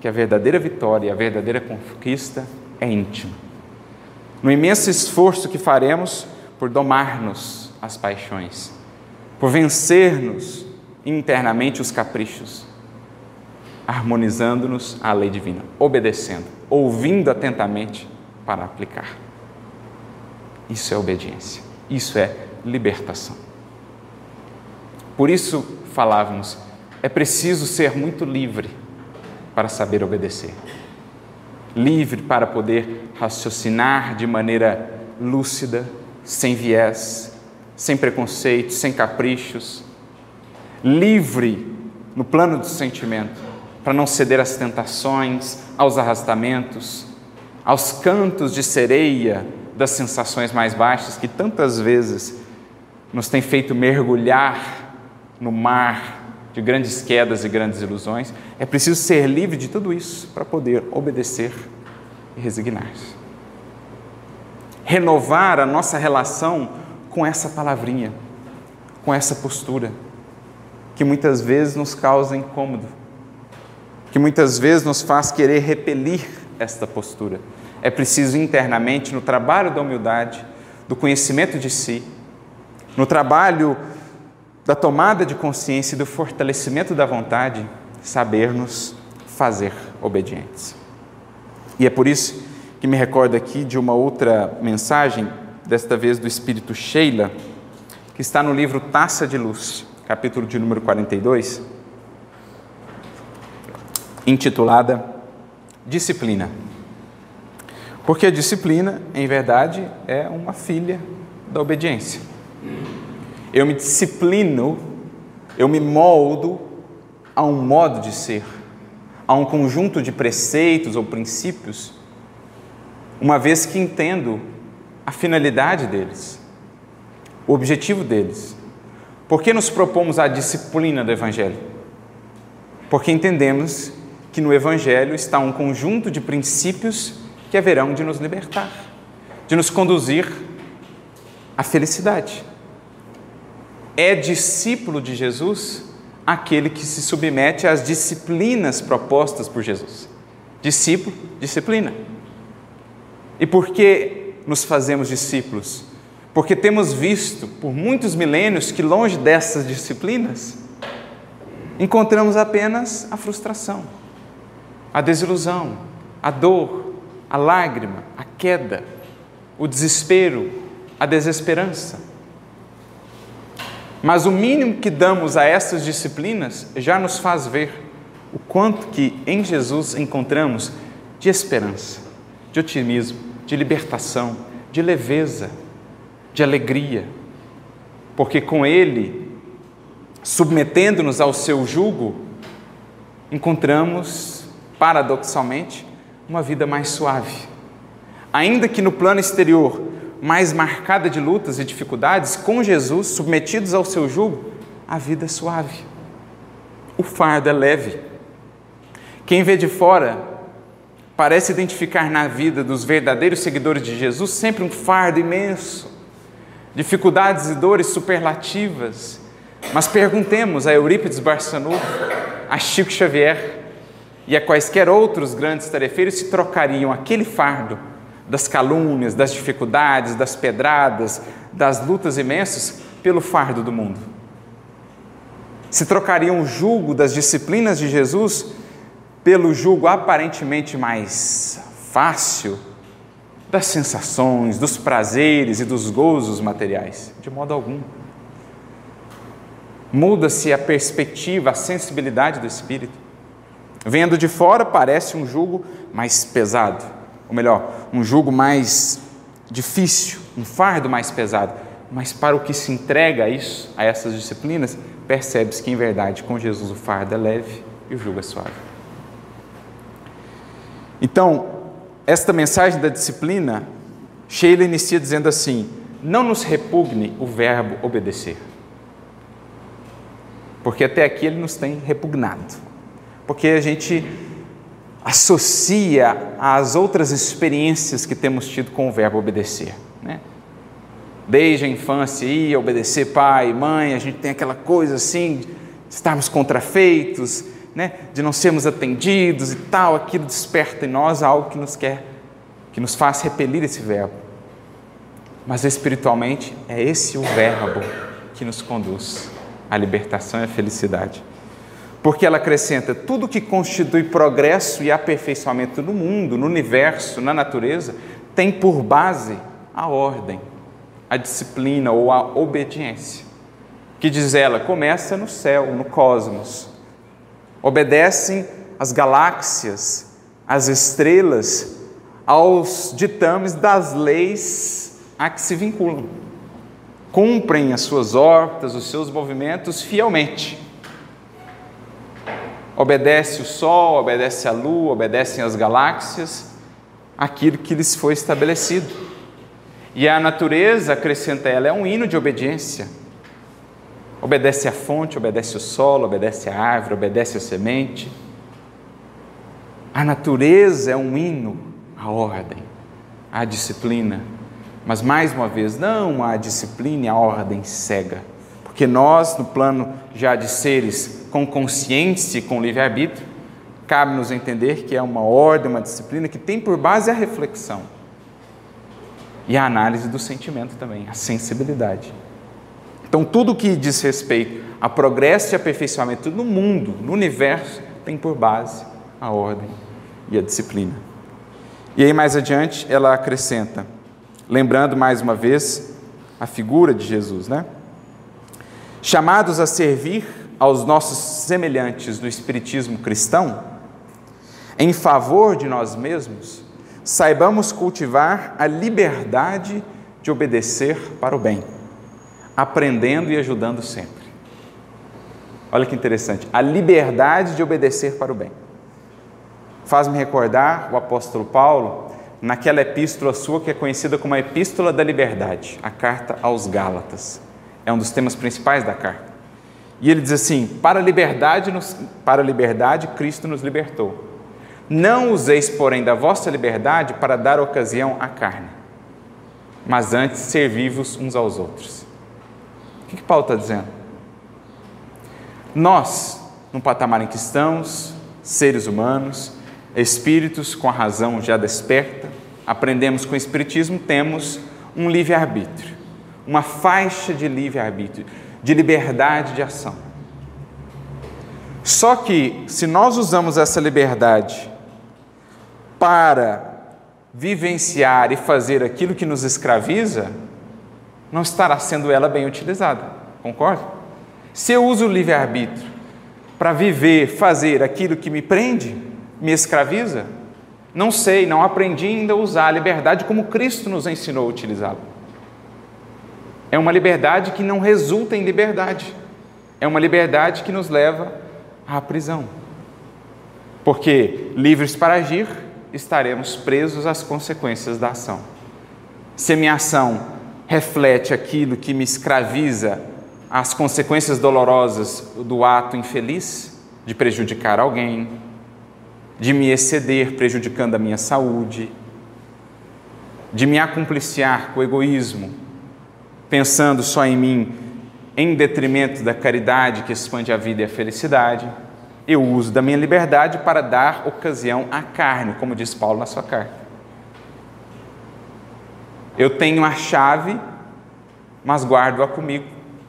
[SPEAKER 1] que a verdadeira vitória, a verdadeira conquista é íntima. No imenso esforço que faremos por domar-nos as paixões, por vencer-nos internamente os caprichos, harmonizando-nos à lei divina, obedecendo, ouvindo atentamente para aplicar. Isso é obediência, isso é libertação. Por isso falávamos, é preciso ser muito livre para saber obedecer. Livre para poder raciocinar de maneira lúcida, sem viés, sem preconceitos, sem caprichos, livre no plano do sentimento, para não ceder às tentações, aos arrastamentos, aos cantos de sereia das sensações mais baixas que tantas vezes nos tem feito mergulhar no mar de grandes quedas e grandes ilusões. É preciso ser livre de tudo isso para poder obedecer e resignar-se. Renovar a nossa relação com essa palavrinha, com essa postura que muitas vezes nos causa incômodo, que muitas vezes nos faz querer repelir esta postura. É preciso internamente, no trabalho da humildade, do conhecimento de si, no trabalho da tomada de consciência e do fortalecimento da vontade, sabermos fazer obedientes. E é por isso que me recordo aqui de uma outra mensagem, desta vez do Espírito Sheila, que está no livro Taça de Luz capítulo de número 42, intitulada Disciplina. Porque a disciplina, em verdade, é uma filha da obediência. Eu me disciplino, eu me moldo a um modo de ser, a um conjunto de preceitos ou princípios, uma vez que entendo a finalidade deles, o objetivo deles. Por que nos propomos a disciplina do Evangelho? Porque entendemos que no Evangelho está um conjunto de princípios que haverão de nos libertar, de nos conduzir à felicidade. É discípulo de Jesus aquele que se submete às disciplinas propostas por Jesus. Discípulo, disciplina. E por que nos fazemos discípulos? Porque temos visto por muitos milênios que longe dessas disciplinas encontramos apenas a frustração, a desilusão, a dor, a lágrima, a queda, o desespero, a desesperança. Mas o mínimo que damos a essas disciplinas já nos faz ver o quanto que em Jesus encontramos de esperança, de otimismo, de libertação, de leveza, de alegria, porque com Ele, submetendo-nos ao seu jugo, encontramos, paradoxalmente, uma vida mais suave. Ainda que no plano exterior mais marcada de lutas e dificuldades, com Jesus, submetidos ao seu jugo, a vida é suave. O fardo é leve. Quem vê de fora parece identificar na vida dos verdadeiros seguidores de Jesus sempre um fardo imenso, dificuldades e dores superlativas. Mas perguntemos a Eurípides Barçanufo, a Chico Xavier e a quaisquer outros grandes tarefeiros se trocariam aquele fardo das calúnias, das dificuldades, das pedradas, das lutas imensas pelo fardo do mundo. Se trocariam o jugo das disciplinas de Jesus pelo jugo aparentemente mais fácil das sensações, dos prazeres e dos gozos materiais? De modo algum. Muda-se a perspectiva, a sensibilidade do espírito. Vendo de fora, parece um jugo mais pesado, ou melhor, um jugo mais difícil, um fardo mais pesado. Mas para o que se entrega a isso, a essas disciplinas, percebe-se que em verdade com Jesus o fardo é leve e o jugo é suave. Então, esta mensagem da disciplina, Sheila inicia dizendo assim: não nos repugne o verbo obedecer. Porque até aqui ele nos tem repugnado. Porque a gente associa às outras experiências que temos tido com o verbo obedecer. Né? Desde a infância, ia obedecer pai, mãe, a gente tem aquela coisa assim, estarmos contrafeitos, né, de não sermos atendidos e tal, aquilo desperta em nós algo que nos quer, que nos faz repelir esse verbo. Mas espiritualmente é esse o verbo que nos conduz à libertação e à felicidade. Porque ela acrescenta tudo que constitui progresso e aperfeiçoamento no mundo, no universo, na natureza, tem por base a ordem, a disciplina ou a obediência. Que diz ela, começa no céu, no cosmos, obedecem às galáxias, às estrelas, aos ditames das leis a que se vinculam. Cumprem as suas órbitas, os seus movimentos fielmente. Obedece o Sol, obedece a Lua, obedecem as galáxias, aquilo que lhes foi estabelecido. E a natureza, acrescenta ela, é um hino de obediência Obedece à fonte, obedece o solo, obedece à árvore, obedece à semente. A natureza é um hino à ordem, à disciplina. Mas, mais uma vez, não à disciplina e à ordem cega. Porque nós, no plano já de seres com consciência e com livre-arbítrio, cabe-nos entender que é uma ordem, uma disciplina que tem por base a reflexão e a análise do sentimento também, a sensibilidade. Então, tudo que diz respeito a progresso e aperfeiçoamento no mundo, no universo, tem por base a ordem e a disciplina. E aí, mais adiante, ela acrescenta, lembrando mais uma vez a figura de Jesus, né? Chamados a servir aos nossos semelhantes no Espiritismo cristão, em favor de nós mesmos, saibamos cultivar a liberdade de obedecer para o bem aprendendo e ajudando sempre. Olha que interessante, a liberdade de obedecer para o bem. Faz-me recordar o apóstolo Paulo naquela epístola sua que é conhecida como a Epístola da Liberdade, a carta aos Gálatas. É um dos temas principais da carta. E ele diz assim: para a liberdade, nos, para a liberdade Cristo nos libertou. Não useis, porém, da vossa liberdade para dar ocasião à carne, mas antes servi-vos uns aos outros. O que, que Paulo está dizendo? Nós, no patamar em que estamos, seres humanos, espíritos com a razão já desperta, aprendemos com o Espiritismo, temos um livre-arbítrio, uma faixa de livre-arbítrio, de liberdade de ação. Só que, se nós usamos essa liberdade para vivenciar e fazer aquilo que nos escraviza, não estará sendo ela bem utilizada, concorda? Se eu uso o livre-arbítrio para viver, fazer aquilo que me prende, me escraviza, não sei, não aprendi ainda a usar a liberdade como Cristo nos ensinou a utilizá-la. É uma liberdade que não resulta em liberdade. É uma liberdade que nos leva à prisão. Porque livres para agir, estaremos presos às consequências da ação. Se a minha ação reflete aquilo que me escraviza às consequências dolorosas do ato infeliz, de prejudicar alguém, de me exceder, prejudicando a minha saúde, de me acumpliciar com o egoísmo, pensando só em mim, em detrimento da caridade que expande a vida e a felicidade. Eu uso da minha liberdade para dar ocasião à carne, como diz Paulo na sua carta. Eu tenho a chave, mas guardo-a comigo,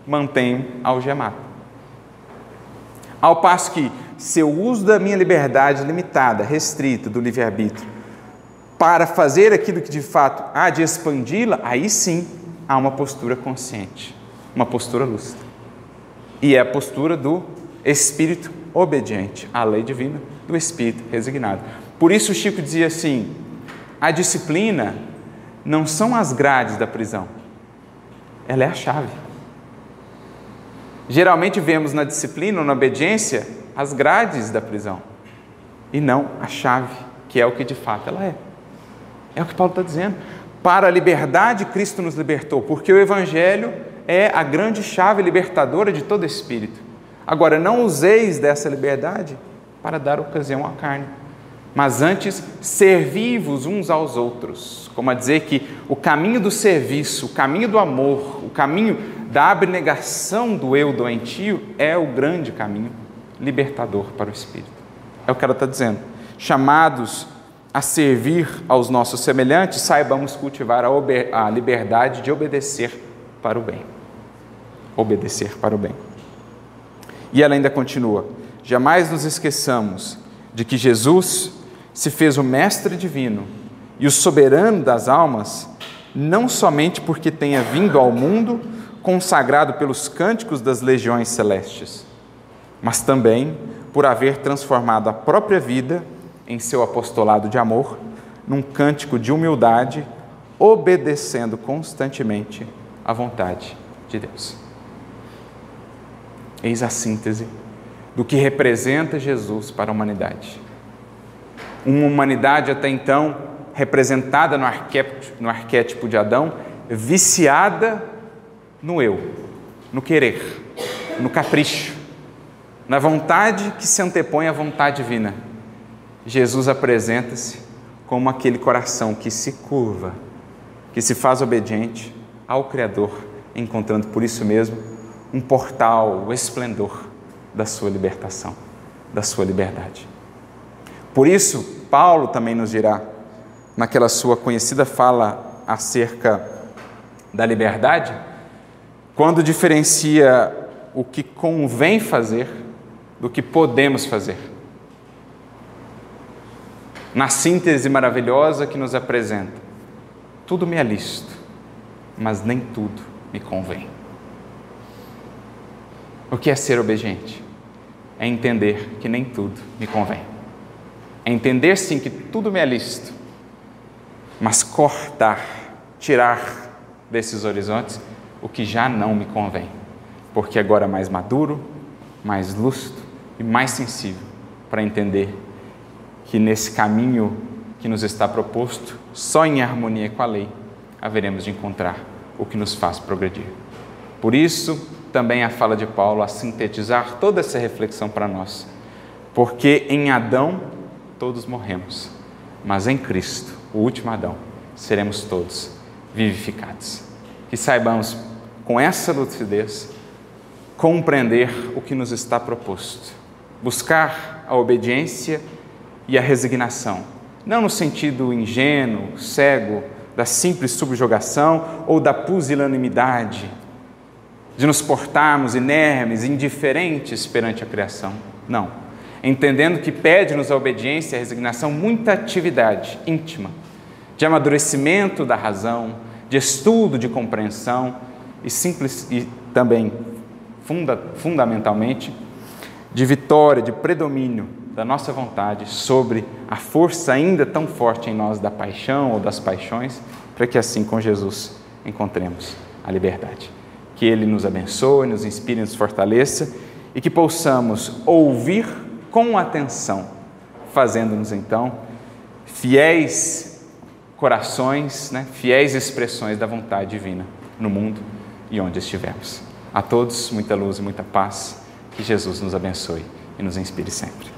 [SPEAKER 1] mantenho algemado. Ao passo que se eu uso da minha liberdade limitada, restrita do livre-arbítrio, para fazer aquilo que de fato há de expandi-la, aí sim há uma postura consciente, uma postura lúcida. E é a postura do espírito obediente à lei divina, do espírito resignado. Por isso Chico dizia assim: a disciplina não são as grades da prisão, ela é a chave. Geralmente vemos na disciplina ou na obediência as grades da prisão e não a chave, que é o que de fato ela é. É o que Paulo está dizendo. Para a liberdade, Cristo nos libertou, porque o Evangelho é a grande chave libertadora de todo espírito. Agora, não useis dessa liberdade para dar ocasião à carne, mas antes servi-vos uns aos outros, como a dizer que o caminho do serviço, o caminho do amor, o caminho da abnegação do eu doentio é o grande caminho libertador para o espírito. É o que ela está dizendo. Chamados a servir aos nossos semelhantes, saibamos cultivar a, a liberdade de obedecer para o bem. Obedecer para o bem. E ela ainda continua: jamais nos esqueçamos de que Jesus se fez o Mestre Divino e o soberano das almas, não somente porque tenha vindo ao mundo consagrado pelos cânticos das legiões celestes, mas também por haver transformado a própria vida em seu apostolado de amor, num cântico de humildade, obedecendo constantemente à vontade de Deus. Eis a síntese do que representa Jesus para a humanidade. Uma humanidade até então representada no arquétipo, no arquétipo de Adão, viciada no eu, no querer, no capricho, na vontade que se antepõe à vontade divina. Jesus apresenta-se como aquele coração que se curva, que se faz obediente ao Criador, encontrando por isso mesmo um portal, o esplendor da sua libertação, da sua liberdade. Por isso, Paulo também nos dirá, naquela sua conhecida fala acerca da liberdade, quando diferencia o que convém fazer do que podemos fazer. Na síntese maravilhosa que nos apresenta, tudo me é lícito, mas nem tudo me convém. O que é ser obediente? É entender que nem tudo me convém. É entender sim que tudo me é lícito, mas cortar, tirar desses horizontes o que já não me convém, porque agora é mais maduro, mais lúcido e mais sensível para entender que nesse caminho que nos está proposto, só em harmonia com a lei, haveremos de encontrar o que nos faz progredir. Por isso, também a fala de Paulo a sintetizar toda essa reflexão para nós. Porque em Adão todos morremos, mas em Cristo, o último Adão, seremos todos vivificados. Que saibamos, com essa lucidez, compreender o que nos está proposto, buscar a obediência e a resignação, não no sentido ingênuo, cego, da simples subjugação ou da pusilanimidade, de nos portarmos inermes, indiferentes perante a criação. Não. Entendendo que pede-nos a obediência e a resignação muita atividade íntima, de amadurecimento da razão, de estudo, de compreensão e, simples, e também, funda, fundamentalmente, de vitória, de predomínio da nossa vontade sobre a força ainda tão forte em nós da paixão ou das paixões, para que assim com Jesus encontremos a liberdade. Que Ele nos abençoe, nos inspire, nos fortaleça e que possamos ouvir com atenção, fazendo-nos então fiéis corações, né, fiéis expressões da vontade divina no mundo e onde estivermos. A todos, muita luz e muita paz. Que Jesus nos abençoe e nos inspire sempre.